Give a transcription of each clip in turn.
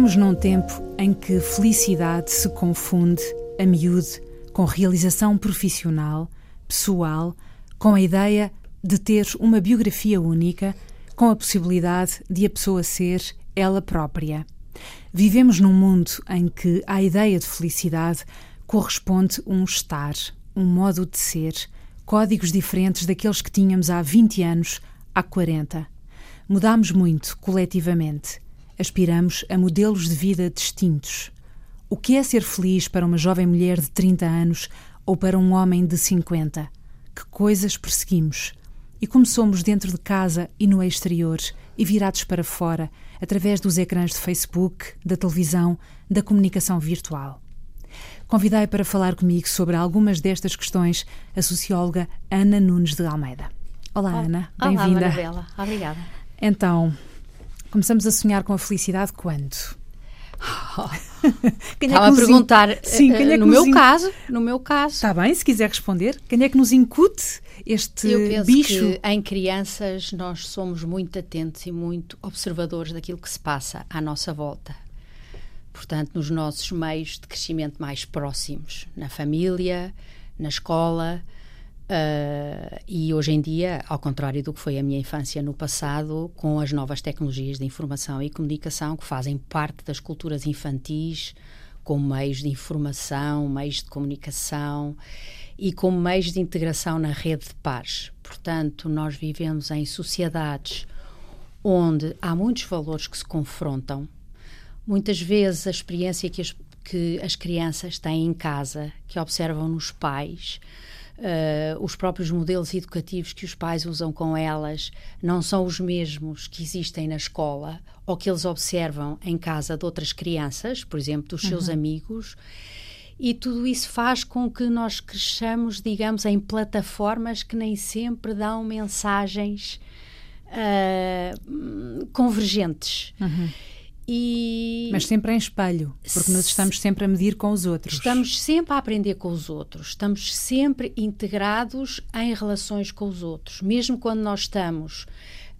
Vivemos num tempo em que felicidade se confunde, a miúde, com realização profissional, pessoal, com a ideia de ter uma biografia única, com a possibilidade de a pessoa ser ela própria. Vivemos num mundo em que à ideia de felicidade corresponde um estar, um modo de ser, códigos diferentes daqueles que tínhamos há 20 anos, há 40. Mudamos muito coletivamente aspiramos a modelos de vida distintos. O que é ser feliz para uma jovem mulher de 30 anos ou para um homem de 50? Que coisas perseguimos? E como somos dentro de casa e no exterior e virados para fora, através dos ecrãs de Facebook, da televisão, da comunicação virtual? Convidei para falar comigo sobre algumas destas questões a socióloga Ana Nunes de Almeida. Olá, Ana. Bem-vinda. Olá, Bela. Obrigada. Então, Começamos a sonhar com a felicidade quando? quem é Estava a perguntar, Sim, quem é no meu in... caso, no meu caso. Está bem, se quiser responder. Quem é que nos incute este Eu penso bicho? que em crianças nós somos muito atentos e muito observadores daquilo que se passa à nossa volta. Portanto, nos nossos meios de crescimento mais próximos, na família, na escola, Uh, e hoje em dia, ao contrário do que foi a minha infância no passado, com as novas tecnologias de informação e comunicação que fazem parte das culturas infantis, como meios de informação, meios de comunicação e como meios de integração na rede de pares. Portanto, nós vivemos em sociedades onde há muitos valores que se confrontam. Muitas vezes a experiência que as, que as crianças têm em casa, que observam nos pais, Uh, os próprios modelos educativos que os pais usam com elas não são os mesmos que existem na escola ou que eles observam em casa de outras crianças, por exemplo, dos seus uhum. amigos. E tudo isso faz com que nós cresçamos, digamos, em plataformas que nem sempre dão mensagens uh, convergentes. Uhum. E Mas sempre em espelho, porque nós estamos sempre a medir com os outros. Estamos sempre a aprender com os outros, estamos sempre integrados em relações com os outros. Mesmo quando nós estamos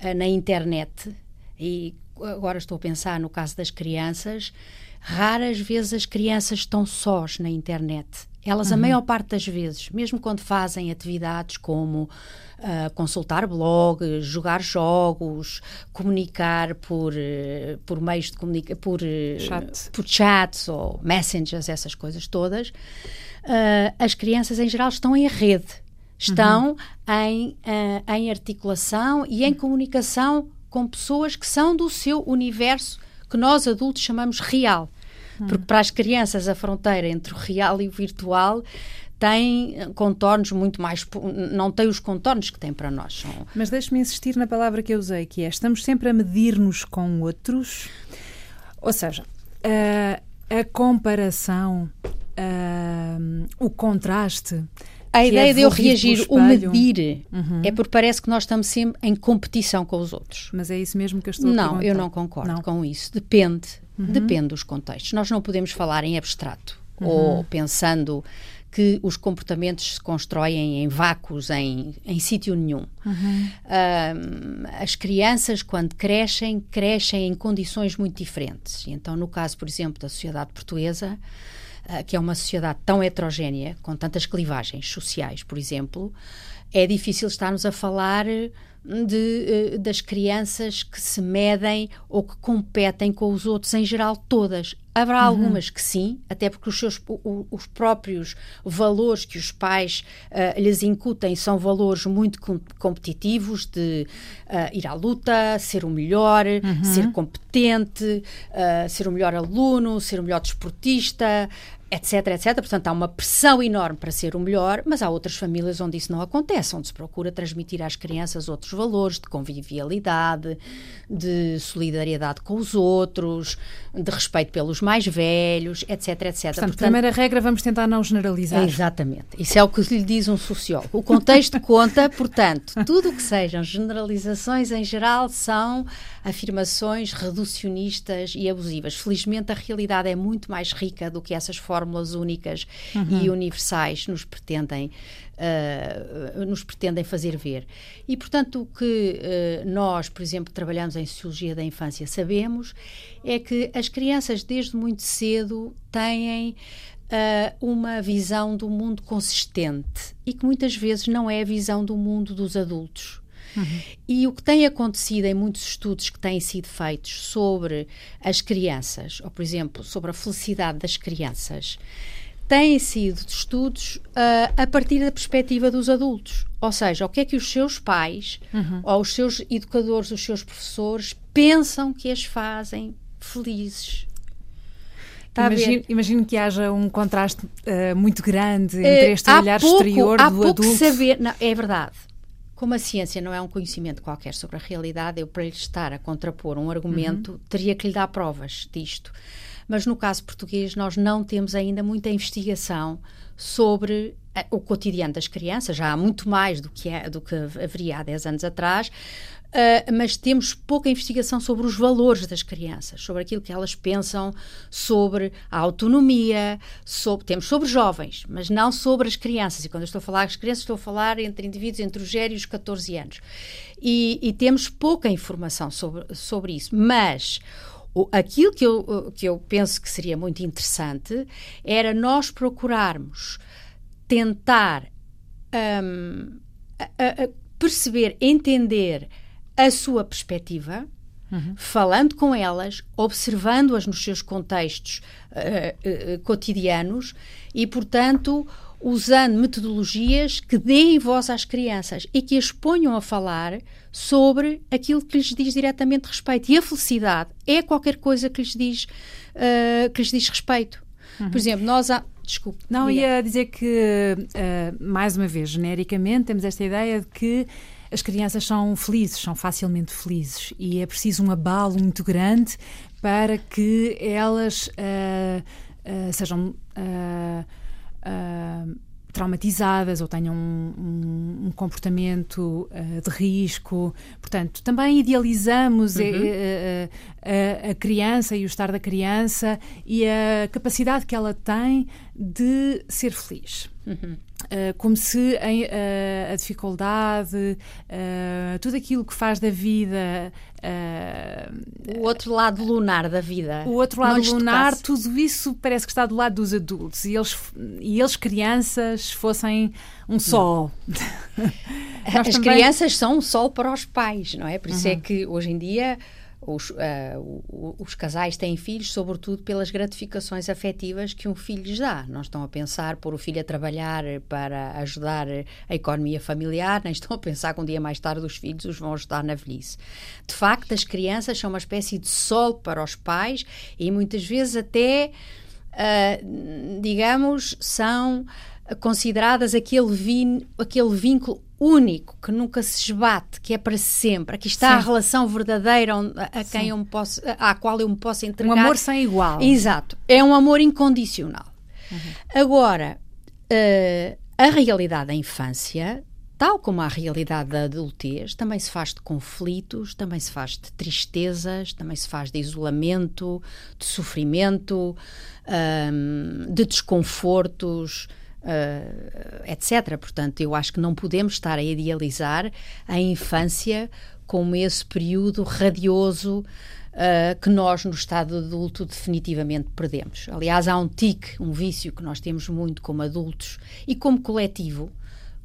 uh, na internet, e agora estou a pensar no caso das crianças, raras vezes as crianças estão sós na internet. Elas, uhum. a maior parte das vezes, mesmo quando fazem atividades como uh, consultar blogs, jogar jogos, comunicar por, uh, por meios de comunicação, por, uh, Chat. por chats ou messengers, essas coisas todas, as crianças em geral estão em rede, estão uhum. em, em articulação e em comunicação com pessoas que são do seu universo que nós adultos chamamos real. Porque para as crianças a fronteira entre o real e o virtual tem contornos muito mais. não tem os contornos que tem para nós. Mas deixe-me insistir na palavra que eu usei, que é estamos sempre a medir-nos com outros. Ou seja, a, a comparação, a, o contraste. A ideia é de eu reagir, o medir, uhum. é porque parece que nós estamos sempre em competição com os outros. Mas é isso mesmo que eu estou não, a. Não, eu não concordo não. com isso. Depende. Uhum. Depende dos contextos. Nós não podemos falar em abstrato uhum. ou pensando que os comportamentos se constroem em vácuos, em, em sítio nenhum. Uhum. Uh, as crianças, quando crescem, crescem em condições muito diferentes. Então, no caso, por exemplo, da sociedade portuguesa, uh, que é uma sociedade tão heterogénea, com tantas clivagens sociais, por exemplo, é difícil estarmos a falar de, eh, das crianças que se medem ou que competem com os outros, em geral, todas. Haverá uhum. algumas que sim, até porque os, seus, os próprios valores que os pais uh, lhes incutem são valores muito com, competitivos de uh, ir à luta, ser o melhor, uhum. ser competente, uh, ser o melhor aluno, ser o melhor desportista, etc, etc. Portanto, há uma pressão enorme para ser o melhor, mas há outras famílias onde isso não acontece, onde se procura transmitir às crianças outros valores de convivialidade, de solidariedade com os outros, de respeito pelos mais velhos, etc, etc. Portanto, Portanto primeira regra, vamos tentar não generalizar. Exatamente. Isso é o que lhe diz um sociólogo. O contexto conta, portanto, tudo o que sejam generalizações em geral são afirmações reducionistas e abusivas. Felizmente, a realidade é muito mais rica do que essas formas fórmulas únicas uhum. e universais nos pretendem uh, nos pretendem fazer ver. E, portanto, o que uh, nós, por exemplo, trabalhamos em Sociologia da Infância, sabemos é que as crianças, desde muito cedo, têm uh, uma visão do mundo consistente e que muitas vezes não é a visão do mundo dos adultos. Uhum. E o que tem acontecido em muitos estudos que têm sido feitos sobre as crianças, ou por exemplo, sobre a felicidade das crianças, têm sido estudos uh, a partir da perspectiva dos adultos. Ou seja, o que é que os seus pais, uhum. ou os seus educadores, os seus professores, pensam que as fazem felizes. Imagino, imagino, que haja um contraste uh, muito grande entre uh, este olhar pouco, exterior do pouco adulto. Saber, não, é verdade. Como a ciência não é um conhecimento qualquer sobre a realidade, eu, para lhe estar a contrapor um argumento, uhum. teria que lhe dar provas disto. Mas no caso português nós não temos ainda muita investigação sobre eh, o cotidiano das crianças, já há muito mais do que, é, do que haveria há 10 anos atrás, Uh, mas temos pouca investigação sobre os valores das crianças, sobre aquilo que elas pensam sobre a autonomia, sobre, temos sobre jovens, mas não sobre as crianças. E quando eu estou a falar das crianças, estou a falar entre indivíduos entre os 0 e os 14 anos. E, e temos pouca informação sobre, sobre isso. Mas aquilo que eu, que eu penso que seria muito interessante era nós procurarmos tentar um, a, a perceber, entender a sua perspectiva, uhum. falando com elas, observando-as nos seus contextos uh, uh, cotidianos e, portanto, usando metodologias que deem voz às crianças e que as ponham a falar sobre aquilo que lhes diz diretamente respeito. E a felicidade é qualquer coisa que lhes diz, uh, que lhes diz respeito. Uhum. Por exemplo, nós há. Desculpe. Não, ia dizer que, mais uma vez, genericamente, temos esta ideia de que as crianças são felizes, são facilmente felizes e é preciso um abalo muito grande para que elas uh, sejam uh, traumatizadas ou tenham um, um, um comportamento uh, de risco. Portanto, também idealizamos uhum. a, eh, a, a, criança e o estar da criança e a capacidade que ela tem de ser feliz. Uhum. Uh, como se a, uh, a dificuldade, uh, tudo aquilo que faz da vida. o outro lado lunar da vida. O outro lado lunar, tudo isso parece que está do lado dos adultos e eles, e eles crianças, fossem um sol. As também... crianças são um sol para os pais, não é? Por isso é uhum. é que hoje em dia os, uh, os casais têm filhos, sobretudo pelas gratificações afetivas que um filho lhes dá. Não estão a pensar pôr o filho a trabalhar para ajudar a economia familiar, nem estão a pensar que um dia mais tarde os filhos os vão ajudar na velhice. De facto, as crianças são uma espécie de sol para os pais e muitas vezes até, uh, digamos, são consideradas aquele, vin, aquele vínculo único, que nunca se esbate, que é para sempre. Aqui está Sim. a relação verdadeira a, a quem eu me posso, à qual eu me posso entregar. Um amor sem igual. Exato. É um amor incondicional. Uhum. Agora, uh, a realidade da infância, tal como a realidade da adultez, também se faz de conflitos, também se faz de tristezas, também se faz de isolamento, de sofrimento, um, de desconfortos uh, etc. Portanto, eu acho que não podemos estar a idealizar a infância como esse período radioso uh, que nós, no estado adulto, definitivamente perdemos. Aliás, há um tique, um vício que nós temos muito como adultos e como coletivo,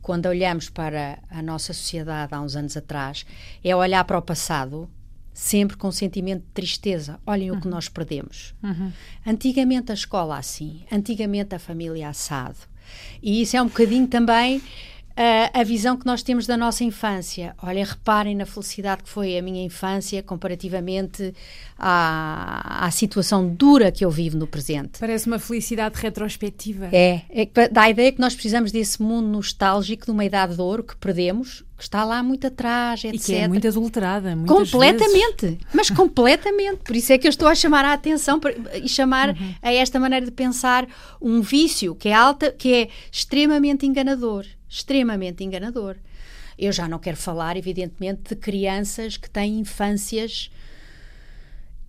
quando olhamos para a nossa sociedade há uns anos atrás, é olhar para o passado sempre com sentimento de tristeza. Olhem uhum. o que uhum. nós perdemos. Uhum. Antigamente a escola assim, antigamente a família assado, e isso é um bocadinho também a, a visão que nós temos da nossa infância. Olha, reparem na felicidade que foi a minha infância comparativamente à, à situação dura que eu vivo no presente. Parece uma felicidade retrospectiva. É, é dá a ideia que nós precisamos desse mundo nostálgico de uma idade de ouro que perdemos, que está lá muito atrás, etc. E que é muito adulterada, Completamente, vezes. mas completamente. Por isso é que eu estou a chamar a atenção e chamar uhum. a esta maneira de pensar um vício que é alta, que é extremamente enganador extremamente enganador. Eu já não quero falar, evidentemente, de crianças que têm infâncias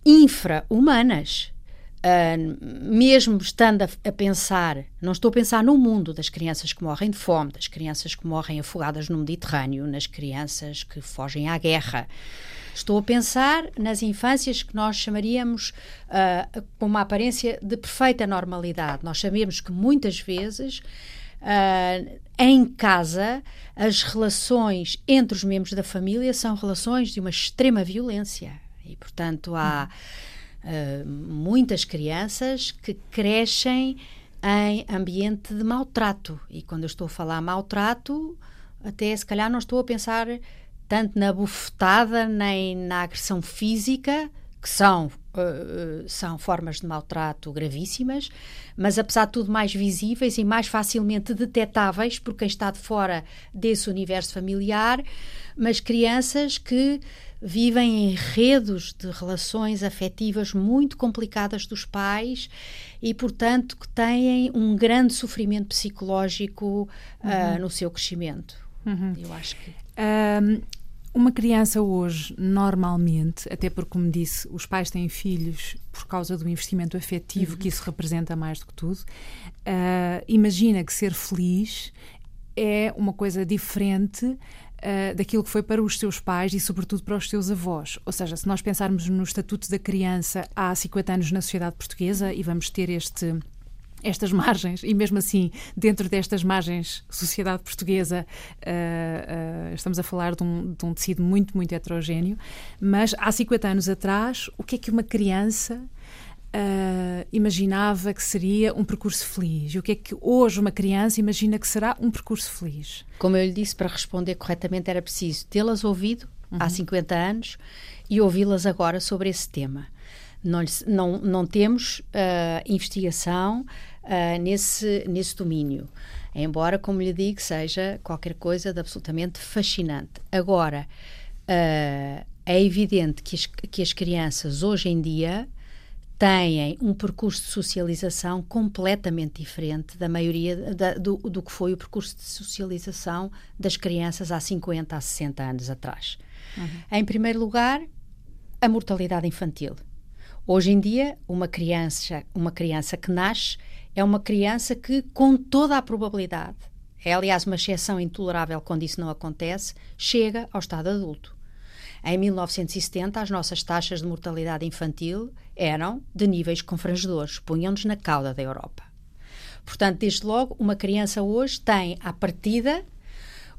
infra-humanas. Uh, mesmo estando a, a, pensar, não estou a pensar no mundo das crianças que morrem de fome, das crianças que morrem afogadas no Mediterrâneo, nas crianças que fogem à guerra. Estou a pensar nas infâncias que nós chamaríamos uh, com uma aparência de perfeita normalidade. Nós sabemos que muitas vezes uh, em casa as relações entre os membros da família são relações de uma extrema violência e, portanto, há. Uh, muitas crianças que crescem em ambiente de maltrato. E quando eu estou a falar maltrato, até se calhar não estou a pensar tanto na bufetada nem na agressão física, que são, uh, são formas de maltrato gravíssimas, mas apesar de tudo mais visíveis e mais facilmente detetáveis por quem está de fora desse universo familiar, mas crianças que vivem em redes de relações afetivas muito complicadas dos pais e, portanto, que têm um grande sofrimento psicológico ah, uhum. uh, no seu crescimento. Uhum. Eu acho que. Um, uma criança hoje, normalmente, até porque, como disse, os pais têm filhos por causa do investimento afetivo uhum. que isso representa mais do que tudo, uh, imagina que ser feliz é uma coisa diferente uh, daquilo que foi para os seus pais e, sobretudo, para os seus avós. Ou seja, se nós pensarmos no Estatuto da Criança há 50 anos na sociedade portuguesa e vamos ter este estas margens, e mesmo assim, dentro destas margens, sociedade portuguesa, uh, uh, estamos a falar de um, de um, tecido muito, muito heterogéneo, mas há 50 anos atrás, o que é que uma criança uh, imaginava que seria um percurso feliz? E o que é que hoje uma criança imagina que será um percurso feliz? Como eu lhe disse, para responder corretamente era preciso tê-las ouvido uhum. há 50 anos e ouvi-las agora sobre esse tema. Não, não, não temos uh, investigação uh, nesse, nesse domínio. Embora, como lhe digo, seja qualquer coisa de absolutamente fascinante. Agora, uh, é evidente que as, que as crianças hoje em dia têm um percurso de socialização completamente diferente da maioria da, do, do que foi o percurso de socialização das crianças há 50, há 60 anos atrás. Uhum. Em primeiro lugar, a mortalidade infantil. Hoje em dia, uma criança, uma criança que nasce é uma criança que, com toda a probabilidade, é aliás uma exceção intolerável quando isso não acontece, chega ao estado adulto. Em 1970, as nossas taxas de mortalidade infantil eram de níveis confrangedores, punham-nos na cauda da Europa. Portanto, desde logo, uma criança hoje tem, à partida,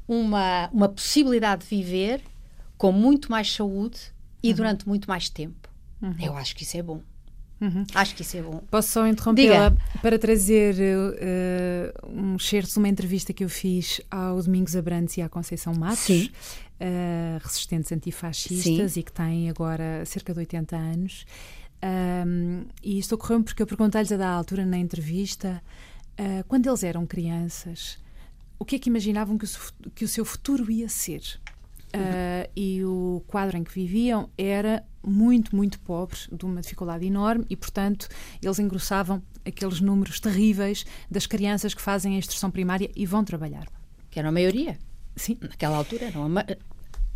uma, uma possibilidade de viver com muito mais saúde e uhum. durante muito mais tempo. Uhum. Eu acho que isso é bom. Uhum. Acho que isso é bom. Posso só interrompê-la para trazer uh, um certo de uma entrevista que eu fiz ao Domingos Abrantes e à Conceição Matos, uh, resistentes antifascistas Sim. e que têm agora cerca de 80 anos. Um, e isto ocorreu porque eu perguntei-lhes a da altura na entrevista, uh, quando eles eram crianças, o que é que imaginavam que o, que o seu futuro ia ser? Uh, e o quadro em que viviam era muito, muito pobre, de uma dificuldade enorme, e, portanto, eles engrossavam aqueles números terríveis das crianças que fazem a instrução primária e vão trabalhar. Que era a maioria. Sim. Naquela altura era uma.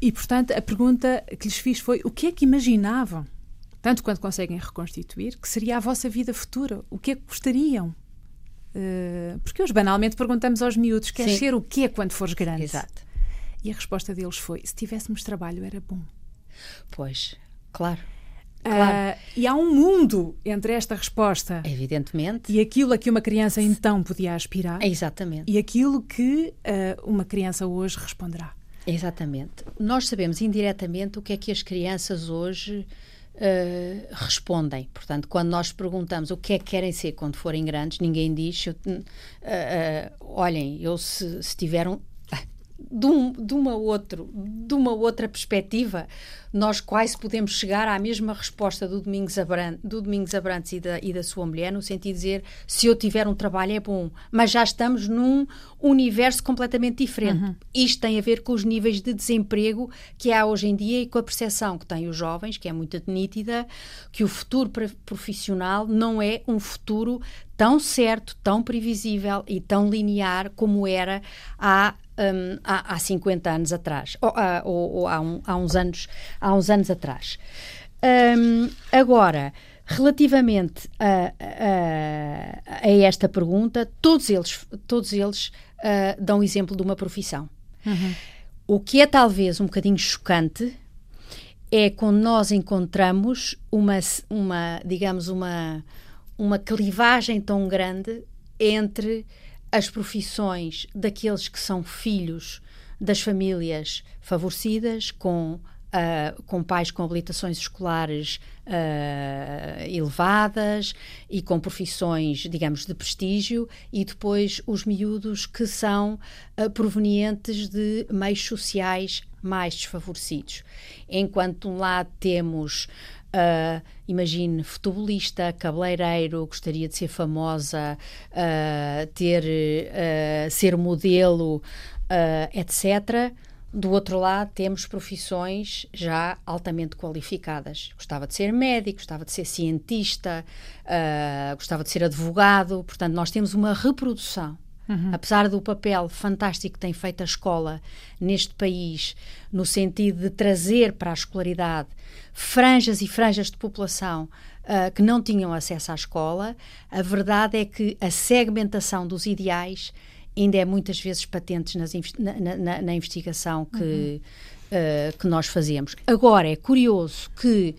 E, portanto, a pergunta que lhes fiz foi: o que é que imaginavam, tanto quanto conseguem reconstituir, que seria a vossa vida futura? O que é que gostariam? Uh, porque hoje banalmente perguntamos aos miúdos: queres ser o quê quando fores grande? Exato. E a resposta deles foi: se tivéssemos trabalho era bom. Pois, claro. Claro. Uh, e há um mundo entre esta resposta Evidentemente. e aquilo a que uma criança então podia aspirar. Exatamente. E aquilo que uh, uma criança hoje responderá. Exatamente. Nós sabemos indiretamente o que é que as crianças hoje uh, respondem. Portanto, quando nós perguntamos o que é que querem ser quando forem grandes, ninguém diz: olhem, eu se, se tiver um, de, um, de, uma outro, de uma outra perspectiva, nós quase podemos chegar à mesma resposta do Domingos, Abrantes, do Domingos Abrantes e da, e da sua mulher, no sentido de dizer se eu tiver um trabalho é bom, mas já estamos num universo completamente diferente. Uhum. Isto tem a ver com os níveis de desemprego que há hoje em dia e com a percepção que têm os jovens, que é muito nítida, que o futuro profissional não é um futuro tão certo, tão previsível e tão linear como era há um, há, há 50 anos atrás, ou, ou, ou há, um, há, uns anos, há uns anos atrás. Um, agora, Relativamente a, a, a, esta pergunta, todos eles, todos eles uh, dão exemplo de uma profissão. Uhum. O que é talvez um bocadinho chocante é quando nós encontramos uma, uma digamos, uma, uma clivagem tão grande entre as profissões daqueles que são filhos das famílias favorecidas, com Uh, com pais com habilitações escolares uh, elevadas e com profissões, digamos, de prestígio, e depois os miúdos que são uh, provenientes de meios sociais mais desfavorecidos. Enquanto um lado temos Uh, imagine, futebolista, cabeleireiro, gostaria de ser famosa, uh, ter, uh, ser modelo, etc. Do outro lado, temos profissões já altamente qualificadas. Gostava de ser médico, gostava de ser cientista, gostava de ser advogado. Portanto, nós temos uma reprodução. Uhum. Apesar do papel fantástico que tem feito a escola neste país, no sentido de trazer para a escolaridade franjas e franjas de população uh, que não tinham acesso à escola, a verdade é que a segmentação dos ideais ainda é muitas vezes patentes nas, na, na, na, investigação que, uhum. uh, que nós fazemos. Agora, é curioso que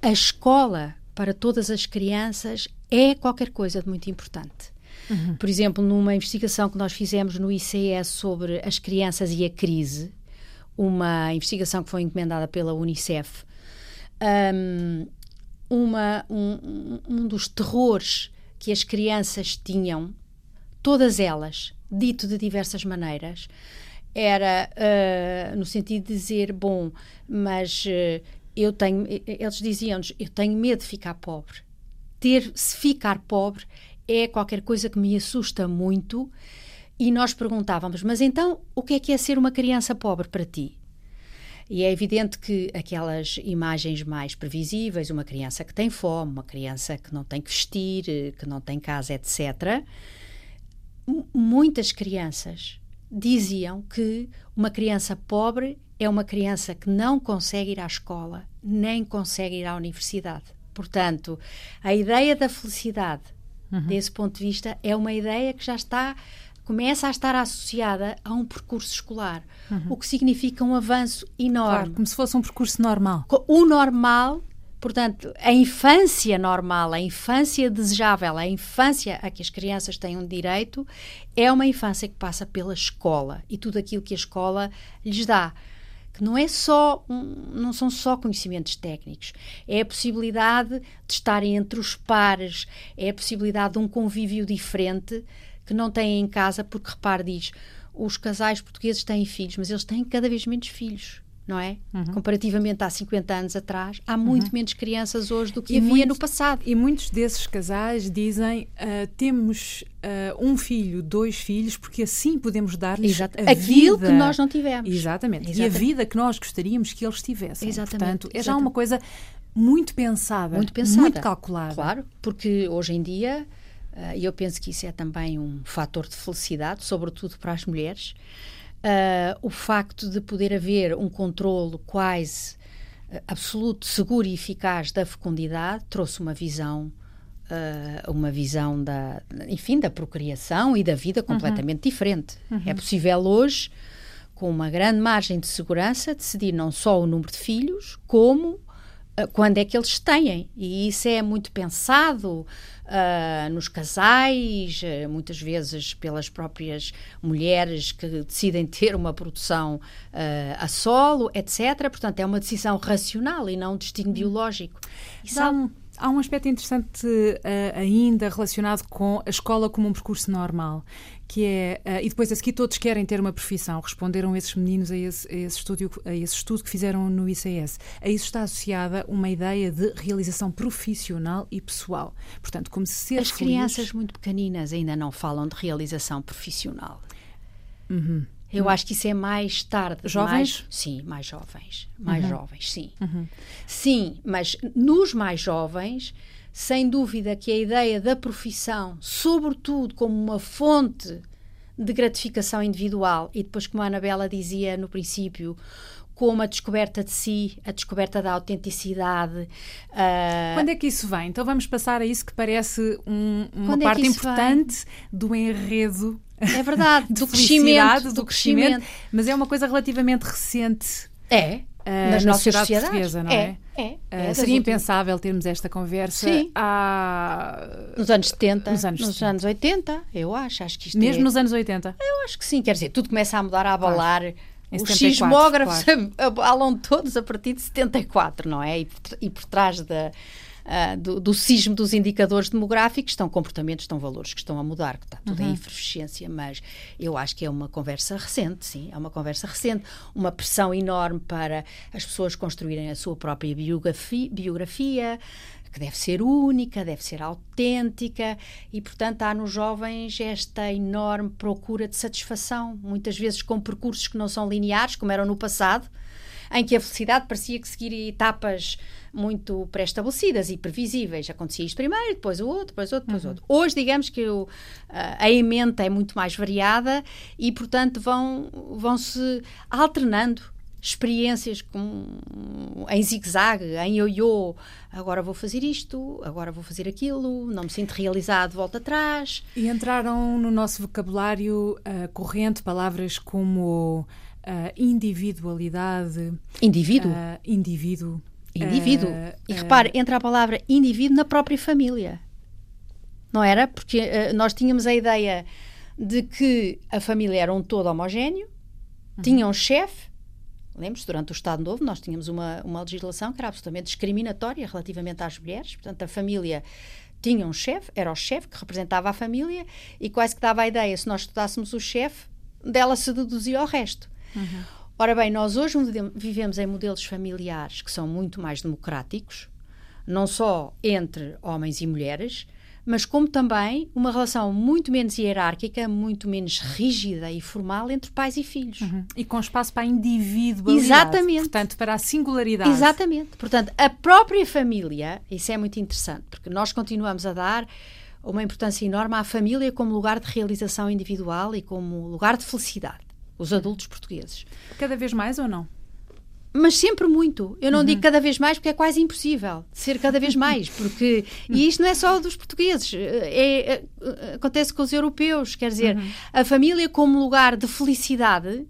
a escola para todas as crianças é qualquer coisa de muito importante. Uhum. Por exemplo, numa investigação que nós fizemos no ICS sobre as crianças e a crise, uma investigação que foi encomendada pela Unicef, um, uma, um, um dos terrores que as crianças tinham, todas elas, dito de diversas maneiras, era uh, no sentido de dizer, bom, mas uh, eu tenho, eles diziam-nos, eu tenho medo de ficar pobre. Ter, se ficar pobre é qualquer coisa que me assusta muito. E nós perguntávamos, mas então o que é que é ser uma criança pobre para ti? E é evidente que aquelas imagens mais previsíveis, uma criança que tem fome, uma criança que não tem que vestir, que não tem casa, etc., muitas crianças diziam que uma criança pobre é uma criança que não consegue ir à escola, nem consegue ir à universidade. Portanto, a ideia da felicidade, uhum. desse ponto de vista, é uma ideia que já está começa a estar associada a um percurso escolar, uhum. o que significa um avanço enorme. Claro, como se fosse um percurso normal. O normal Portanto, a infância normal, a infância desejável, a infância a que as crianças têm um direito, é uma infância que passa pela escola e tudo aquilo que a escola lhes dá. Que não é só, não são só conhecimentos técnicos, é a possibilidade de estarem entre os pares, é a possibilidade de um convívio diferente que não têm em casa, porque repare, diz, os casais portugueses têm filhos, mas eles têm cada vez menos filhos não é? Uhum. Comparativamente há 50 anos atrás, há muito uhum. menos crianças hoje do que e havia no passado. E muitos desses casais dizem uh, temos uh, um filho, dois filhos, porque assim podemos dar-lhes aquilo vida. que nós não tivemos. Exatamente. Exatamente. E a vida que nós gostaríamos que eles tivessem. Exatamente. Portanto, é já uma coisa muito pensada, muito pensada, muito calculada. Claro, porque hoje em dia, uh, eu penso que isso é também um fator de felicidade, sobretudo para as mulheres uh, o facto de poder haver um controlo quase uh, absoluto, seguro e eficaz da fecundidade trouxe uma visão uh, uma visão da enfim da procriação e da vida completamente uhum. diferente uhum. é possível hoje com uma grande margem de segurança decidir não só o número de filhos como quando é que eles têm e isso é muito pensado uh, nos casais, uh, muitas vezes pelas próprias mulheres que decidem ter uma produção uh, a solo, etc. Portanto, é uma decisão racional e não um destino biológico. Isso Há um aspecto interessante uh, ainda relacionado com a escola como um percurso normal, que é, uh, e depois a seguir todos querem ter uma profissão, responderam esses meninos a esse, a esse, estudo, a esse estudo que fizeram no ICS. A isso está associada uma ideia de realização profissional e pessoal. Portanto, como se ser As feliz... crianças muito pequeninas ainda não falam de realização profissional. Uhum. Eu acho que isso é mais tarde. Jovens? Mais, sim, mais jovens. Mais uhum. jovens, sim. Uhum. Sim, mas nos mais jovens, sem dúvida que a ideia da profissão, sobretudo como uma fonte de gratificação individual, e depois, como a Anabela dizia no princípio, como a descoberta de si, a descoberta da autenticidade. Uh... Quando é que isso vem? Então vamos passar a isso que parece um, uma Quando é parte é importante vem? do enredo. É verdade, do crescimento, do, do crescimento, crescimento, mas é uma coisa relativamente recente. É, uh, nas nossas sociedades portuguesa, não é? É. é, é uh, seria impensável termos esta conversa Sim. há... nos anos 70, nos anos, nos 70. anos 80, eu acho, acho que isto Mesmo é... nos anos 80? Eu acho que sim, quer dizer, tudo começa a mudar, a abalar. Claro. Os sismógrafos claro. abalam todos a partir de 74, não é? E por, e por trás da uh, do, do sismo dos indicadores demográficos, estão comportamentos, estão valores que estão a mudar, que está tudo uhum. em efervescência, mas eu acho que é uma conversa recente, sim, é uma conversa recente, uma pressão enorme para as pessoas construírem a sua própria biografia, biografia que deve ser única, deve ser autêntica e, portanto, há nos jovens esta enorme procura de satisfação, muitas vezes com percursos que não são lineares, como eram no passado, em que a felicidade parecia que seguir etapas muito pré-estabelecidas e previsíveis. Acontecia isto primeiro, depois o outro, depois o outro, depois o uhum. outro. Hoje, digamos que o, a emenda é muito mais variada e, portanto, vão, vão se alternando experiências com, em zigue-zague, em ioiô. Agora vou fazer isto, agora vou fazer aquilo, não me sinto realizado, volto atrás. E entraram no nosso vocabulário uh, corrente palavras como uh, individualidade. Indivíduo? Uh, indivíduo. Indivíduo. Uh, e repare, entra a palavra indivíduo na própria família. Não era? Porque nós tínhamos a ideia de que a família era um todo homogéneo, uhum. tinha um chefe. Lembro-se, durante o Estado Novo, nós tínhamos uma, uma legislação que era absolutamente discriminatória relativamente às mulheres. Portanto, a família tinha um chefe, era o chefe que representava a família e quase que dava a ideia, se nós estudássemos o chefe, dela se deduzia ao resto. Uhum. Ora bem, nós hoje vivemos em modelos familiares que são muito mais democráticos, não só entre homens e mulheres, mas como também uma relação muito menos hierárquica, muito menos rígida e formal entre pais e filhos. Uhum. E com espaço para a individualidade. Exatamente. Portanto, para a singularidade. Exatamente. Portanto, a própria família, isso é muito interessante, porque nós continuamos a dar uma importância enorme à família como lugar de realização individual e como lugar de felicidade os adultos portugueses. Cada vez mais ou não? Mas sempre muito. Eu não uhum. digo cada vez mais porque é quase impossível ser cada vez mais. Porque, e isto não é só dos portugueses, é, é acontece com os europeus. Quer dizer, uhum. a família como lugar de felicidade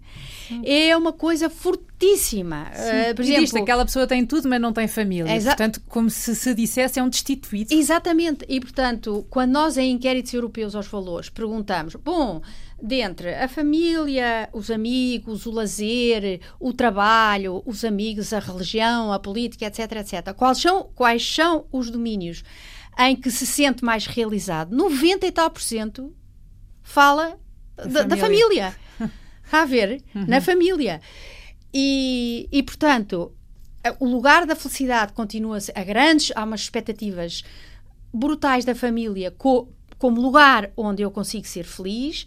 é uma coisa fortíssima. Uh, por exemplo, aquela pessoa tem tudo, mas não tem família. Exa portanto, como se se dissesse, é um destituído. Exatamente. E, portanto, quando nós em inquéritos europeus aos valores perguntamos, bom, dentre a família, os amigos, o lazer, o trabalho, os amigos, a religião, a política, etc, etc. Quais são, quais são os domínios em que se sente mais realizado? 90 e tal por cento fala da, da família. A ver? Uhum. Na família. E, e, portanto, o lugar da felicidade continua-se a grandes, há umas expectativas brutais da família co, como lugar onde eu consigo ser feliz,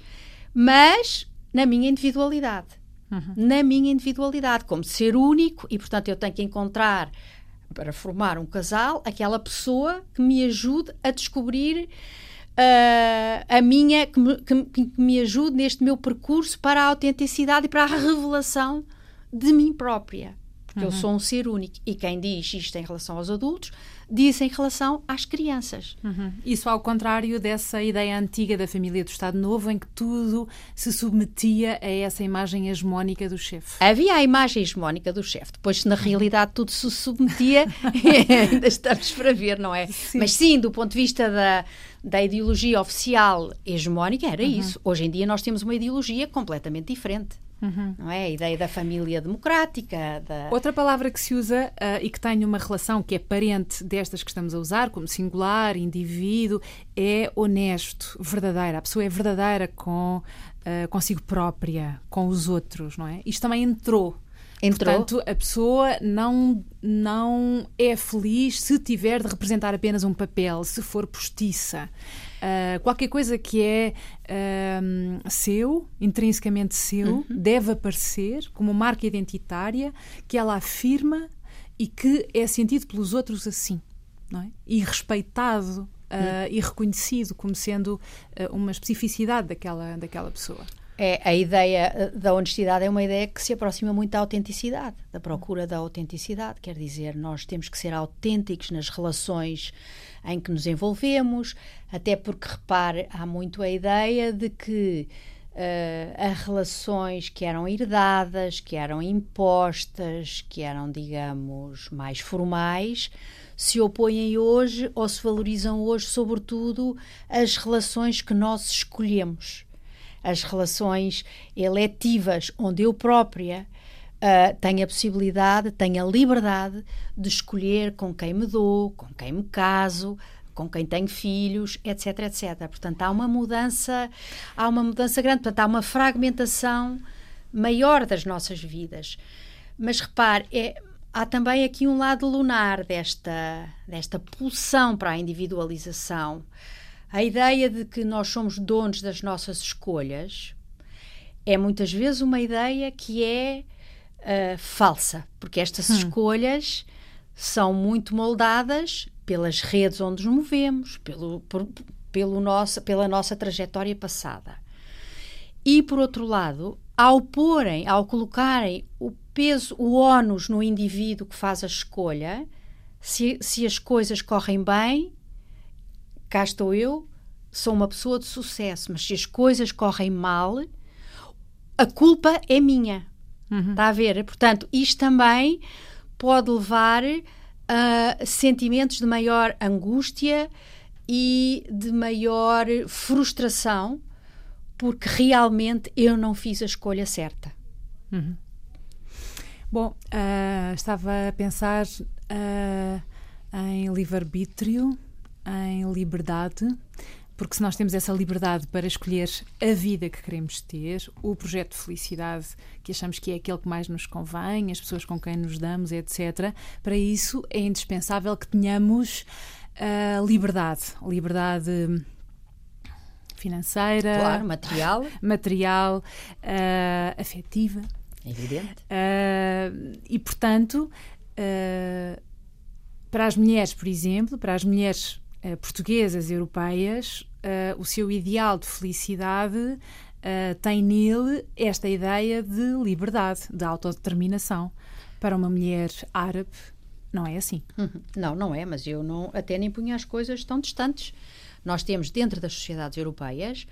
mas na minha individualidade. Uhum. Na minha individualidade, como ser único, e portanto eu tenho que encontrar, para formar um casal, aquela pessoa que me ajude a descobrir uh, a minha, que me, que, que me ajude neste meu percurso para a autenticidade e para a revelação de mim própria. Porque uhum. eu sou um ser único. E quem diz isto em relação aos adultos, diz em relação às crianças. Uhum. Isso ao contrário dessa ideia antiga da família do Estado Novo, em que tudo se submetia a essa imagem hegemónica do chefe. Havia a imagem hegemónica do chefe. Depois, se na realidade tudo se submetia, ainda estamos para ver, não é? Sim. Mas sim, do ponto de vista da da ideologia oficial hegemónica era uhum. isso. Hoje em dia nós temos uma ideologia completamente diferente. Uhum. Não é? A ideia da família democrática. Da... Outra palavra que se usa uh, e que tem uma relação que é parente destas que estamos a usar, como singular, indivíduo, é honesto, verdadeira. A pessoa é verdadeira com uh, consigo própria, com os outros, não é? Isto também entrou Entrou. Portanto, a pessoa não, não é feliz se tiver de representar apenas um papel, se for postiça. Uh, qualquer coisa que é uh, seu, intrinsecamente seu, uhum. deve aparecer como marca identitária que ela afirma e que é sentido pelos outros assim. Não é? E respeitado uh, e reconhecido como sendo uma especificidade daquela, daquela pessoa. é, a ideia da honestidade é uma ideia que se aproxima muito da autenticidade, da procura da autenticidade. Quer dizer, nós temos que ser autênticos nas relações em que nos envolvemos, até porque, repare, há muito a ideia de que uh, relações que eram herdadas, que eram impostas, que eram, digamos, mais formais, se opõem hoje ou se valorizam hoje, sobretudo, as relações que nós escolhemos. As relações eletivas, onde eu própria uh, tenho a possibilidade, tenho a liberdade de escolher com quem me dou, com quem me caso, com quem tenho filhos, etc, etc. Portanto, há uma mudança, há uma mudança grande, portanto, há uma fragmentação maior das nossas vidas. Mas repare, é, há também aqui um lado lunar desta, desta pulsão para a individualização. A ideia de que nós somos donos das nossas escolhas é muitas vezes uma ideia que é uh, falsa, porque estas hum. escolhas são muito moldadas pelas redes onde nos movemos, pelo, por, pelo nosso, pela nossa trajetória passada. E, por outro lado, ao porem, ao colocarem o peso, o ónus no indivíduo que faz a escolha, se, se as coisas correm bem, cá estou eu, sou uma pessoa de sucesso, mas se as coisas correm mal, a culpa é minha. Uhum. Está a ver? Portanto, isto também pode levar a sentimentos de maior angústia e de maior frustração, porque realmente eu não fiz a escolha certa. Uhum. Bom, uh, estava a pensar uh, em livre-arbítrio, em liberdade, porque se nós temos essa liberdade para escolher a vida que queremos ter, o projeto de felicidade que achamos que é aquele que mais nos convém, as pessoas com quem nos damos, etc., para isso é indispensável que tenhamos uh, liberdade. Liberdade financeira, claro, material, material uh, afetiva Evidente. Uh, e, portanto, para as mulheres, por exemplo, para as mulheres uh, portuguesas, europeias, o seu ideal de felicidade tem nele esta ideia de liberdade, de autodeterminação. Para uma mulher árabe, não é assim. Uhum. Não, não é, mas eu não, até nem punha as coisas tão distantes. Nós temos dentro das sociedades europeias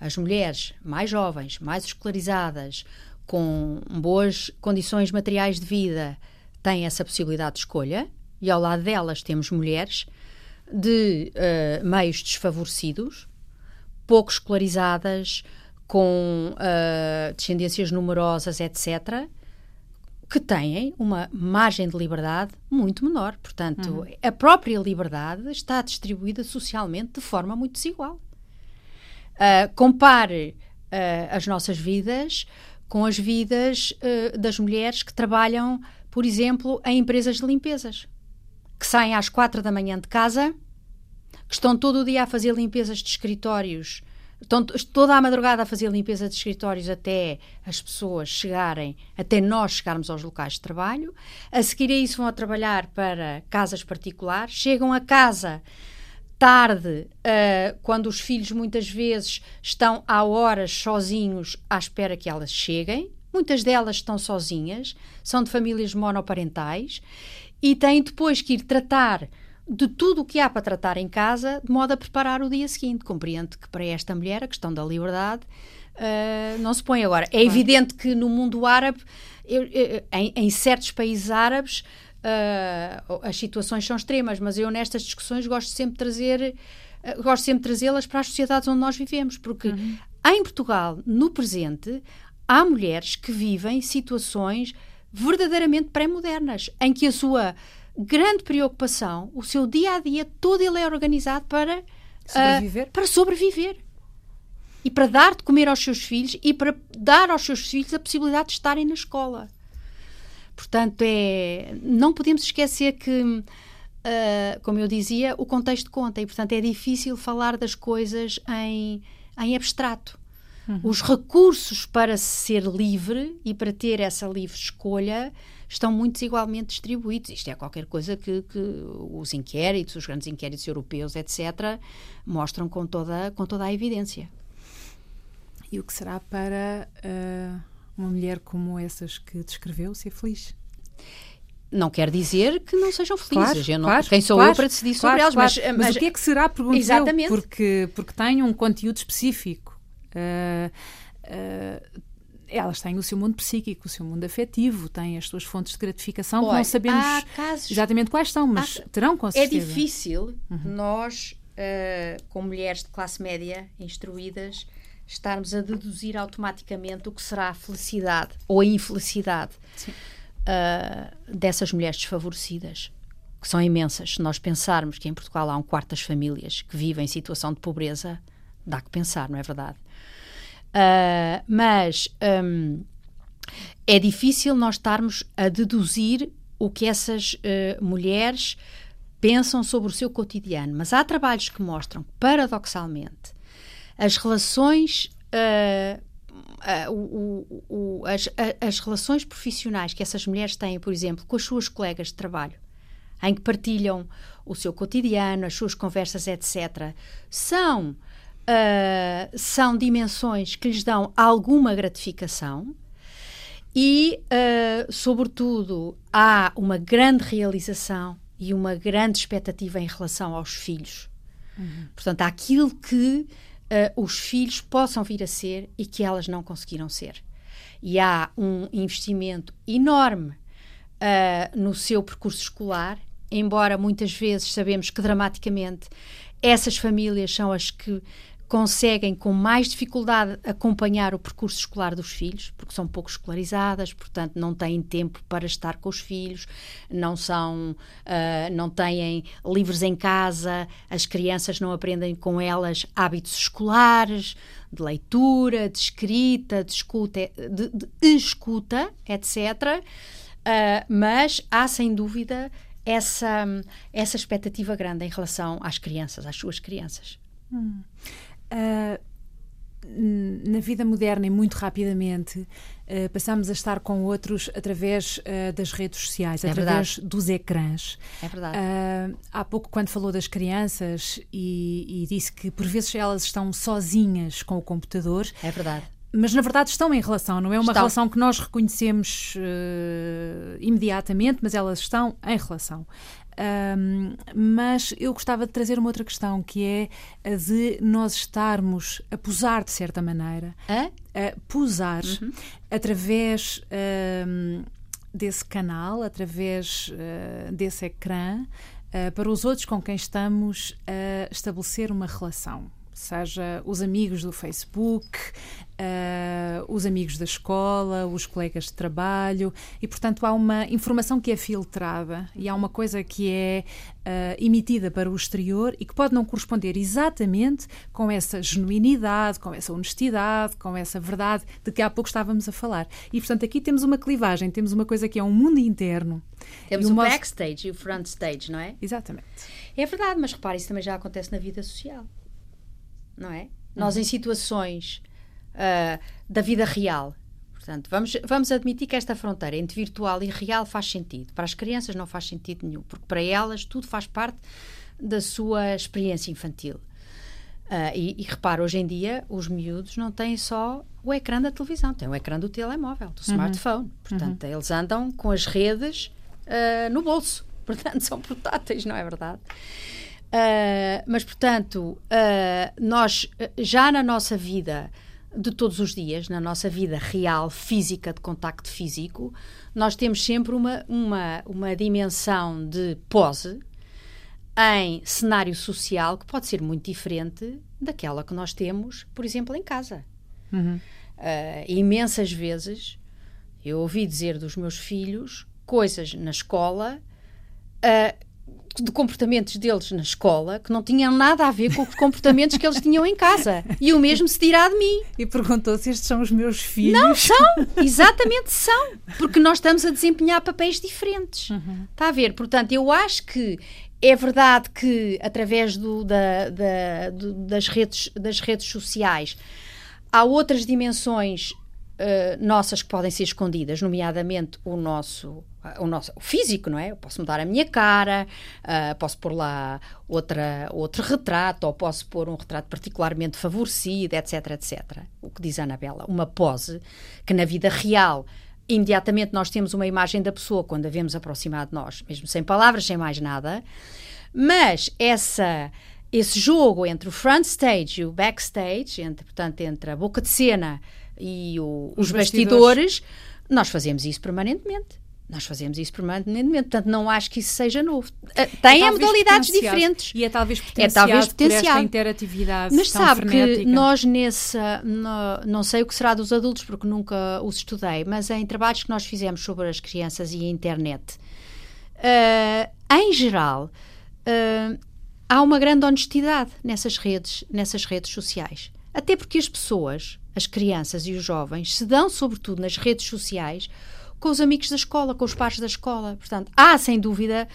as mulheres mais jovens, mais escolarizadas, com boas condições materiais de vida têm essa possibilidade de escolha, e ao lado delas temos mulheres de uh, meios desfavorecidos, pouco escolarizadas, com uh, descendências numerosas, etc., que têm uma margem de liberdade muito menor. Portanto, uhum. a própria liberdade está distribuída socialmente de forma muito desigual. Uh, compare as nossas vidas com as vidas uh, das mulheres que trabalham, por exemplo, em empresas de limpezas, que saem às quatro da manhã de casa, que estão todo o dia a fazer limpezas de escritórios, estão toda a madrugada a fazer limpeza de escritórios até as pessoas chegarem, até nós chegarmos aos locais de trabalho. A seguir a isso vão a trabalhar para casas particulares, chegam a casa tarde, uh, quando os filhos muitas vezes estão há horas sozinhos à espera que elas cheguem. Muitas delas estão sozinhas, são de famílias monoparentais e têm depois que ir tratar de tudo o que há para tratar em casa, de modo a preparar o dia seguinte. Compreendo que para esta mulher a questão da liberdade uh, não se põe agora. É evidente que no mundo árabe, eu, eu, em, em certos países árabes, uh, as situações são extremas, mas eu nestas discussões gosto sempre de trazer, uh, gosto sempre de trazê-las para as sociedades onde nós vivemos, porque uhum. em Portugal, no presente, há mulheres que vivem situações verdadeiramente pré-modernas, em que a sua grande preocupação, o seu dia a dia, todo ele é organizado para sobreviver. Uh, para sobreviver. E para dar de comer aos seus filhos e para dar aos seus filhos a possibilidade de estarem na escola. Portanto, é, não podemos esquecer que, uh, como eu dizia, o contexto conta e, portanto, é difícil falar das coisas em, em abstrato. Uhum. Os recursos para ser livre e para ter essa livre escolha estão muito desigualmente distribuídos. Isto é qualquer coisa que, que, os inquéritos, os grandes inquéritos europeus, etc., mostram com toda, com toda a evidência. E o que será para uh, uma mulher como essas que descreveu ser feliz? Não quer dizer que não sejam felizes. Claro, não, claro, quem sou claro, eu para decidir sobre elas? Mas, Mas, mas, o que é que será, pergunto Exatamente. eu, porque, porque tem um conteúdo específico. Uh, uh, elas têm o seu mundo psíquico, o seu mundo afetivo, têm as suas fontes de gratificação Olha, que não sabemos casos- exatamente quais são, mas há- terão com é certeza. difícil nós, eh, como mulheres de classe média, instruídas, estarmos a deduzir automaticamente o que será a felicidade ou a infelicidade eh, dessas mulheres desfavorecidas, que são imensas. Se nós pensarmos que em Portugal há um quarto das famílias que vivem em situação de pobreza, dá que pensar, não é verdade? Ah, mas hum, é difícil nós estarmos a deduzir o que essas eh, mulheres pensam sobre o seu cotidiano. Mas há trabalhos que mostram, paradoxalmente, as relações. ah, ah, o- o- o- as, as relações profissionais que essas mulheres têm, por exemplo, com as suas colegas de trabalho, em que partilham o seu cotidiano, as suas conversas, etc., são, ah, são dimensões que lhes dão alguma gratificação e, ah, sobretudo, há uma grande realização e uma grande expectativa em relação aos filhos. Portanto, há aquilo que ah, os filhos possam vir a ser e que elas não conseguiram ser. E há um investimento enorme ah, no seu percurso escolar, embora muitas vezes sabemos que dramaticamente essas famílias são as que conseguem com mais dificuldade acompanhar o percurso escolar dos filhos, porque são pouco escolarizadas, portanto não têm tempo para estar com os filhos, não são, ah, não têm livros em casa, as crianças não aprendem com elas hábitos escolares, de leitura, de escrita, de escuta, de, de escuta etc. Uh, mas há sem dúvida essa, essa expectativa grande em relação às crianças, às suas crianças. Ah, n- na vida moderna e muito rapidamente ah, passamos a estar com outros através ah, das redes sociais, É através dos ecrãs. É verdade. Ah, há pouco, quando falou das crianças e, e disse que por vezes elas estão sozinhas com o computador, É verdade. mas na verdade estão em relação, não é uma Estão. relação que nós reconhecemos imediatamente, mas elas estão em relação. Ahm, mas eu gostava de trazer uma outra questão que é a de nós estarmos a posar de certa maneira, Hã? a posar Uhum. através ahm, desse canal, através ah, desse ecrã, ah, para os outros com quem estamos a estabelecer uma relação. Seja os amigos do Facebook, ah, os amigos da escola, os colegas de trabalho, e portanto há uma informação que é filtrada e há uma coisa que é ah, emitida para o exterior e que pode não corresponder exatamente com essa genuinidade, com essa honestidade, com essa verdade de que há pouco estávamos a falar. E portanto aqui temos uma clivagem, temos uma coisa que é um mundo interno. Temos o backstage e o front stage, não é? Exatamente. É verdade, mas repare, isso também já acontece na vida social. Não é? Nós, em situações ah, da vida real, portanto, vamos, vamos admitir que esta fronteira entre virtual e real faz sentido. Para as crianças não faz sentido nenhum, porque para elas tudo faz parte da sua experiência infantil. Ah, e, e repara, hoje em dia os miúdos não têm só o ecrã da televisão, têm o ecrã do telemóvel, do smartphone. Portanto, eles andam com as redes ah, no bolso. Portanto, são portáteis, não é verdade? Ah, mas, portanto, ah, nós já na nossa vida de todos os dias, na nossa vida real, física, de contacto físico, nós temos sempre uma, uma, uma dimensão de pose em cenário social que pode ser muito diferente daquela que nós temos, por exemplo, em casa. Ah, imensas vezes eu ouvi dizer dos meus filhos coisas na escola, ah, de comportamentos deles na escola, que não tinham nada a ver com os comportamentos que eles tinham em casa. E o mesmo se dirá de mim. E perguntou se estes são os meus filhos. Não são, exatamente são, porque nós estamos a desempenhar papéis diferentes. Está a ver? Portanto, eu acho que é verdade que através do- da- da- do- das, redes, das redes sociais há outras dimensões uh, nossas que podem ser escondidas, nomeadamente o nosso o nosso o físico, não é? Eu posso mudar a minha cara, uh, posso pôr lá outra, outro retrato, ou posso pôr um retrato particularmente favorecido, etc, etc. O que diz a Anabela, uma pose que na vida real imediatamente nós temos uma imagem da pessoa quando a vemos aproximar de nós, mesmo sem palavras, sem mais nada, mas essa esse jogo entre o front stage e o backstage, entre, portanto, entre a boca de cena e o, os, os bastidores. bastidores, nós fazemos isso permanentemente. Nós fazemos isso permanentemente, portanto não acho que isso seja novo. Eh, tem é modalidades diferentes. E é talvez potenciado, é talvez potenciado. por esta interatividade Mas sabe frenética. que nós nessa, no, não sei o que será dos adultos porque nunca os estudei, mas em trabalhos que nós fizemos sobre as crianças e a internet, uh, em geral, uh, há uma grande honestidade nessas redes, nessas redes sociais. Até porque as pessoas, as crianças e os jovens, se dão sobretudo nas redes sociais com os amigos da escola, com os pares da escola. Portanto, há sem dúvida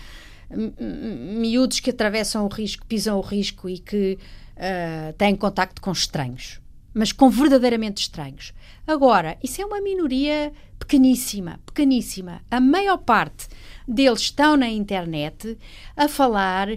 miúdos que atravessam o risco, pisam o risco e que uh, têm contacto com estranhos, mas com verdadeiramente estranhos. Agora, isso é uma minoria pequeníssima, pequeníssima. A maior parte deles estão na internet a falar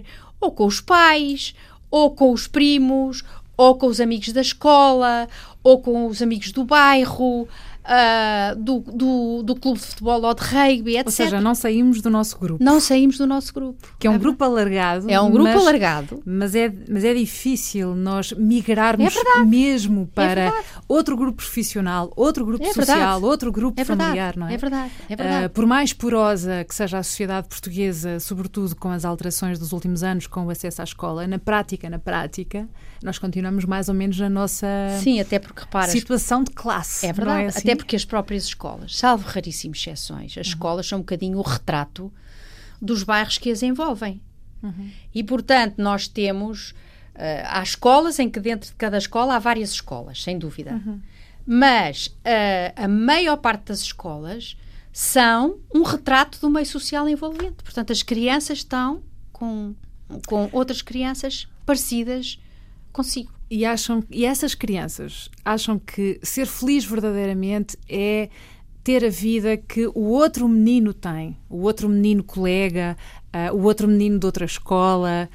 ou com os pais, ou com os primos, ou com os amigos da escola, ou com os amigos do bairro, uh, do, do, do, clube de futebol ou de rugby, etc. Ou seja, não saímos do nosso grupo. Não saímos do nosso grupo. Que é um é grupo alargado. É um grupo mas, alargado. Mas é, mas é difícil nós migrarmos é mesmo é para é outro grupo profissional, outro grupo é social, outro grupo é familiar, não é? É verdade. É verdade. Uh, por mais porosa que seja a sociedade portuguesa, sobretudo com as alterações dos últimos anos, com o acesso à escola, na prática, na prática, nós continuamos mais ou menos na nossa Sim, até porque repara, situação de classe. É verdade, assim? até porque as próprias escolas, salvo raríssimas exceções, as uhum. escolas são um bocadinho o retrato dos bairros que as envolvem. Uhum. E, portanto, nós temos. Uh, há escolas em que dentro de cada escola há várias escolas, sem dúvida. Uhum. Mas uh, a maior parte das escolas são um retrato do meio social envolvente. Portanto, as crianças estão com, com outras crianças parecidas consigo. E, acham, e essas crianças acham que ser feliz verdadeiramente é ter a vida que o outro menino tem, o outro menino colega, uh, o outro menino de outra escola.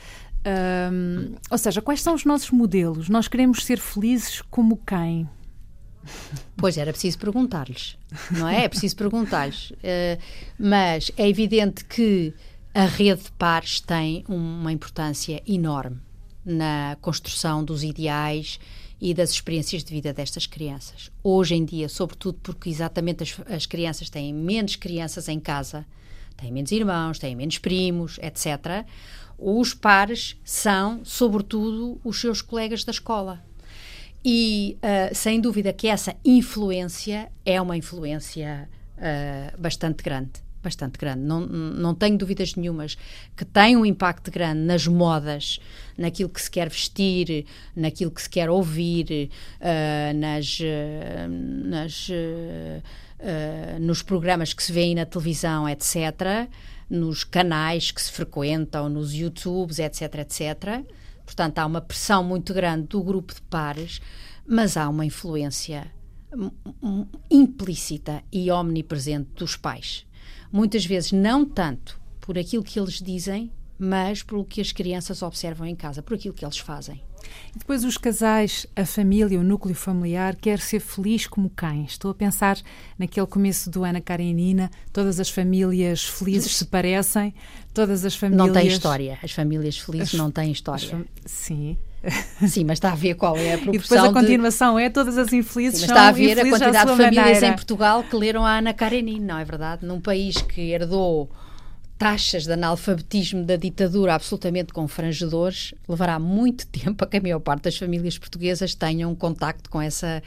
Um, ou seja, quais são os nossos modelos? Nós queremos ser felizes como quem? Pois era preciso perguntar-lhes, não é? É preciso perguntar-lhes. Uh, mas é evidente que a rede de pares tem uma importância enorme na construção dos ideais e das experiências de vida destas crianças. Hoje em dia, sobretudo porque exatamente as, as crianças têm menos crianças em casa, têm menos irmãos, têm menos primos, etc., os pares são, sobretudo, os seus colegas da escola. E, uh, sem dúvida, que essa influência é uma influência uh, bastante grande bastante grande. Não, não tenho dúvidas nenhumas que tem um impacto grande nas modas, naquilo que se quer vestir, naquilo que se quer ouvir, uh, nas, uh, nas, uh, nos programas que se vêem na televisão, etc., nos canais que se frequentam, nos YouTubes, etc., etc. Portanto, há uma pressão muito grande do grupo de pares, mas há uma influência implícita e omnipresente dos pais muitas vezes não tanto por aquilo que eles dizem, mas pelo que as crianças observam em casa, por aquilo que eles fazem. E depois os casais, a família, o núcleo familiar quer ser feliz como quem? Estou a pensar naquele começo do Ana Karenina, todas as famílias felizes se parecem, todas as famílias... Não têm história, as famílias felizes as... não têm história. Fam... Sim. Sim, mas está a ver qual é a proporção. E depois a continuação de... é todas as infelizes Sim, mas está a ver a quantidade de famílias maneira. em Portugal que leram a Ana Karenina, não é verdade? Num país que herdou taxas de analfabetismo da ditadura absolutamente confrangedores, levará muito tempo a que a maior parte das famílias portuguesas tenham contacto com essa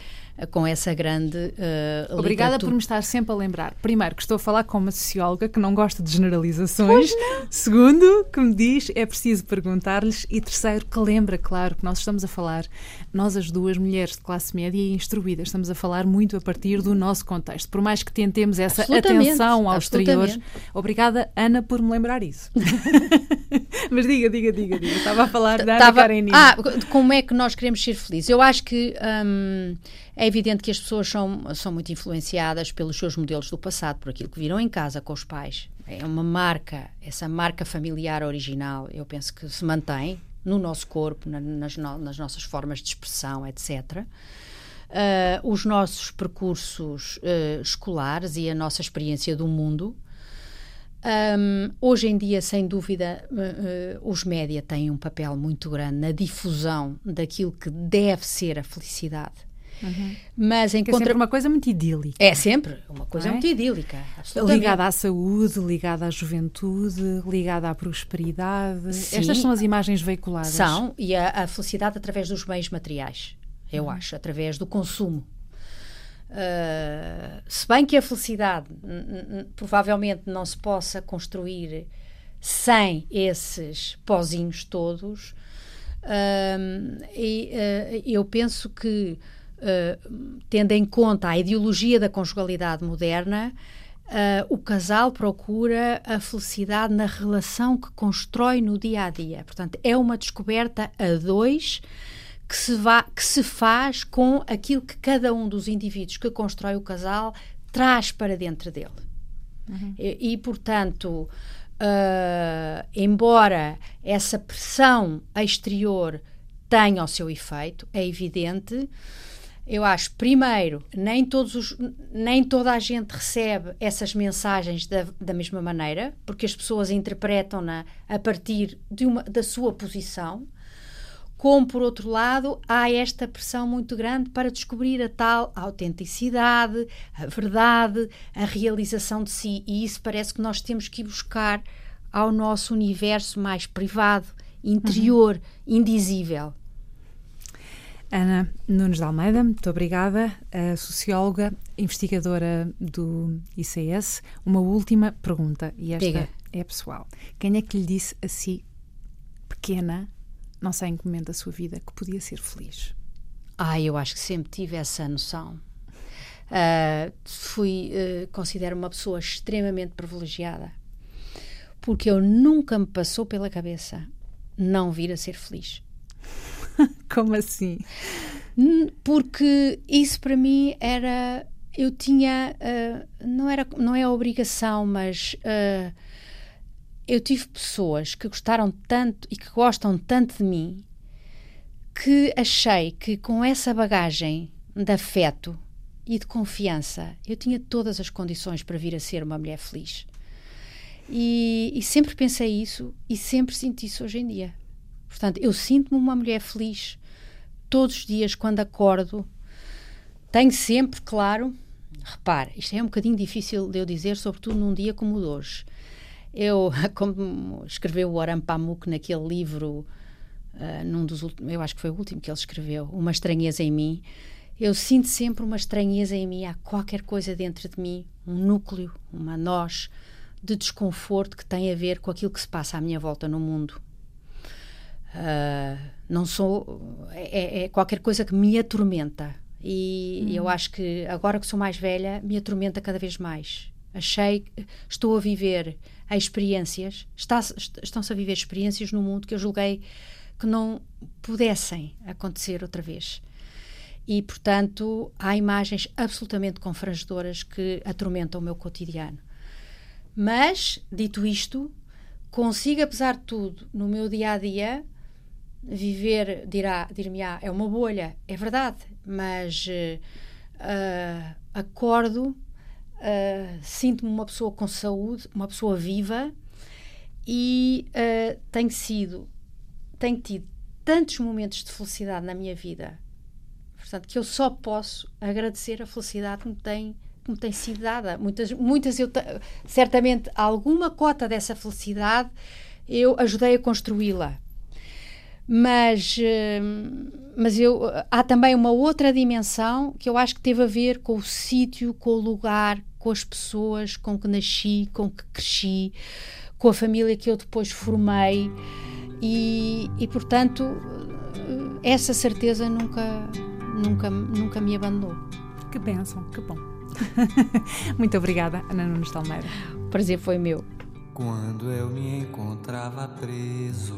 com essa grande uh, Obrigada por me estar sempre a lembrar. Primeiro, que estou a falar com uma socióloga que não gosta de generalizações. Segundo, que me diz, é preciso perguntar-lhes. E terceiro, que lembra, claro, que nós estamos a falar, nós as duas mulheres de classe média e instruídas, estamos a falar muito a partir do nosso contexto. Por mais que tentemos essa atenção ao exterior. Obrigada, Ana, Ana por me lembrar isso. Mas diga, diga, diga, diga. Estava a falar da Ana Karenina. Ah, como é que nós queremos ser felizes? Eu acho que hum, é evidente que as pessoas são, são muito influenciadas pelos seus modelos do passado, por aquilo que viram em casa com os pais. É uma marca, essa marca familiar original, eu penso que se mantém no nosso corpo, na, nas, no, nas nossas formas de expressão, etc. Uh, os nossos percursos uh, escolares e a nossa experiência do mundo. Um, hoje em dia, sem dúvida, uh, os média têm um papel muito grande na difusão daquilo que deve ser a felicidade. Uhum. Mas é contra... uma coisa muito idílica. É sempre uma coisa é? muito idílica. Ligada à saúde, ligada à juventude, ligada à prosperidade. Sim. Estas são as imagens veiculadas. São, e a, a felicidade através dos bens materiais eu uhum. acho, através do consumo. Uh, se bem que a felicidade provavelmente não se possa construir sem esses pozinhos todos, uh, e, uh, eu penso que, tendo em conta a ideologia da conjugalidade moderna, o casal procura a felicidade na relação que constrói no dia a dia. Portanto, é uma descoberta a dois que se, que se faz com aquilo que cada um dos indivíduos que constrói o casal traz para dentro dele. Uhum. E, e, portanto, uh, embora essa pressão exterior tenha o seu efeito, é evidente. Eu acho, primeiro, nem, todos os, nem toda a gente recebe essas mensagens da, da mesma maneira, porque as pessoas interpretam-na a partir de uma, da sua posição como por outro lado há esta pressão muito grande para descobrir a tal autenticidade, a verdade, a realização de si. E isso parece que nós temos que ir buscar ao nosso universo mais privado, interior, uhum. indizível. Ana Nunes de Almeida, muito obrigada, a socióloga, investigadora do ICS. Uma última pergunta, e esta Diga. é pessoal. Quem é que lhe disse a si, pequena, não sei em que momento da sua vida, que podia ser feliz? Ah, eu acho que sempre tive essa noção. Uh, fui, uh, considero uma pessoa extremamente privilegiada, porque eu nunca me passou pela cabeça não vir a ser feliz. Como assim? Porque isso para mim era. Eu tinha. Uh, não, era, não é obrigação, mas eu tive pessoas que gostaram tanto e que gostam tanto de mim que achei que com essa bagagem de afeto e de confiança eu tinha todas as condições para vir a ser uma mulher feliz. E, e sempre pensei isso e sempre senti isso hoje em dia. Portanto, eu sinto-me uma mulher feliz todos os dias quando acordo. Tenho sempre, claro, repare, isto é um bocadinho difícil de eu dizer, sobretudo num dia como o de hoje. Eu, como escreveu o Oram Pamuk naquele livro, uh, num dos últimos, eu acho que foi o último que ele escreveu, Uma Estranheza em Mim, eu sinto sempre uma estranheza em mim, há qualquer coisa dentro de mim, um núcleo, uma nós de desconforto que tem a ver com aquilo que se passa à minha volta no mundo. Uh, não sou. É, é, qualquer coisa que me atormenta. E hum. eu acho que agora que sou mais velha, me atormenta cada vez mais. Achei. Estou a viver a experiências, estão-se a viver experiências no mundo que eu julguei que não pudessem acontecer outra vez. E, portanto, há imagens absolutamente confrangedoras que atormentam o meu cotidiano. Mas, dito isto, consigo, apesar de tudo, no meu dia a dia, viver, dirá, dir-me-á, é uma bolha, é verdade, mas uh, acordo uh, sinto-me uma pessoa com saúde, uma pessoa viva e uh, tenho sido, tenho tido tantos momentos de felicidade na minha vida, portanto, que eu só posso agradecer a felicidade que me tem, que me tem sido dada. Muitas, muitas eu, certamente, alguma cota dessa felicidade eu ajudei a construí-la. Mas, uh, mas eu, há também uma outra dimensão que eu acho que teve a ver com o sítio, com o lugar, com as pessoas com que nasci, com que cresci, com a família que eu depois formei e, e portanto essa certeza nunca, nunca, nunca me abandonou. Que bênção, que bom. Muito obrigada, Ana Nunes de Almeida. O prazer foi meu. Quando eu me encontrava preso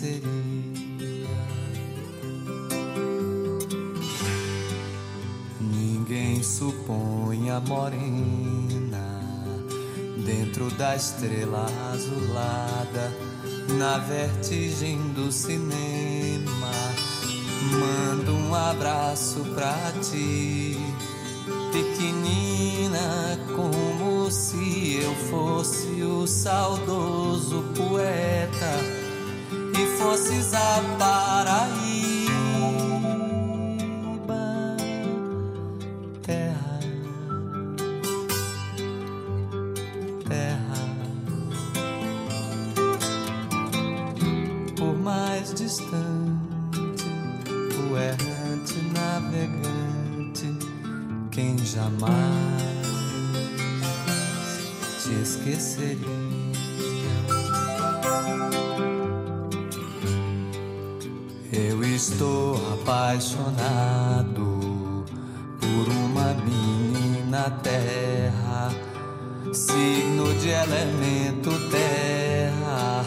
esqueceria. Ninguém supõe a morena dentro da estrela azulada, na vertigem do cinema. Mando um abraço pra ti, pequenina, como se eu fosse o saudoso poeta fosses a Paraíba. terra, terra, por mais distante, o errante navegante, quem jamais te esqueceria. Estou apaixonado por uma menina terra, signo de elemento terra.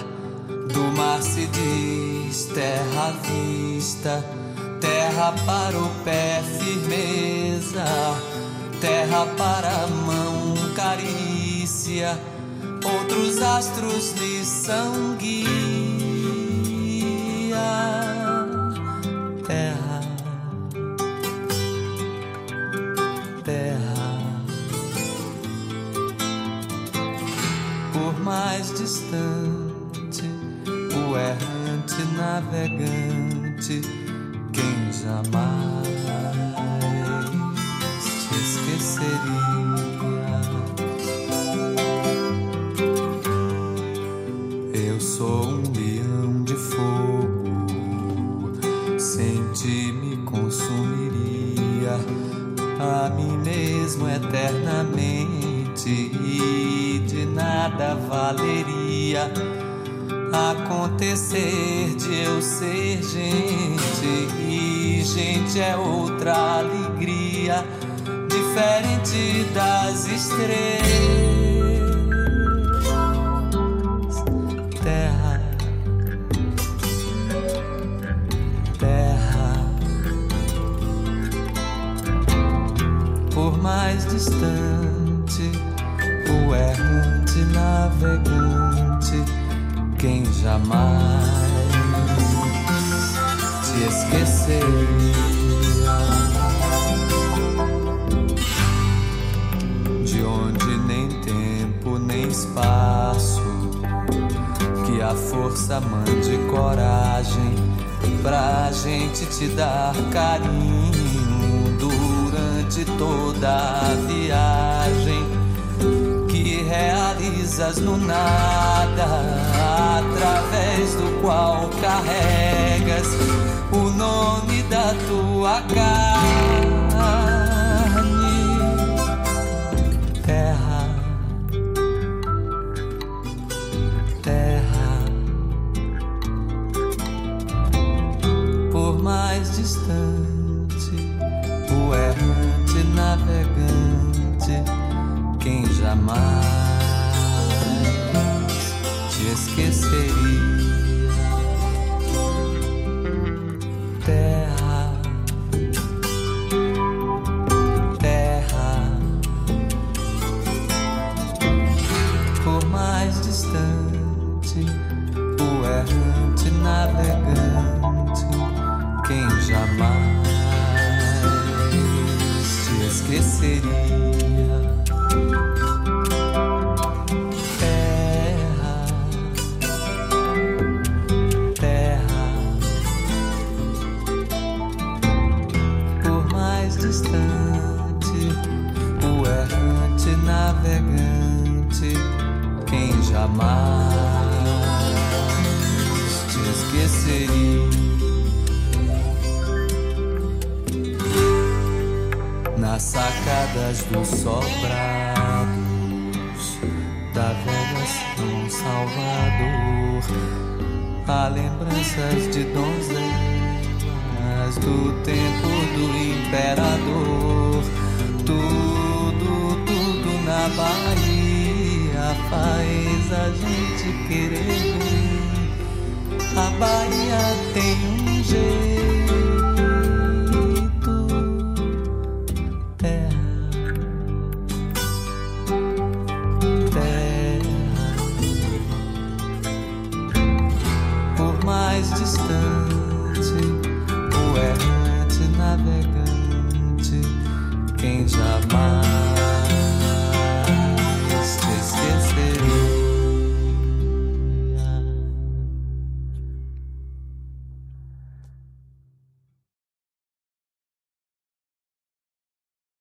Do mar se diz terra vista, terra para o pé firmeza, terra para a mão carícia. Outros astros lhe são guia.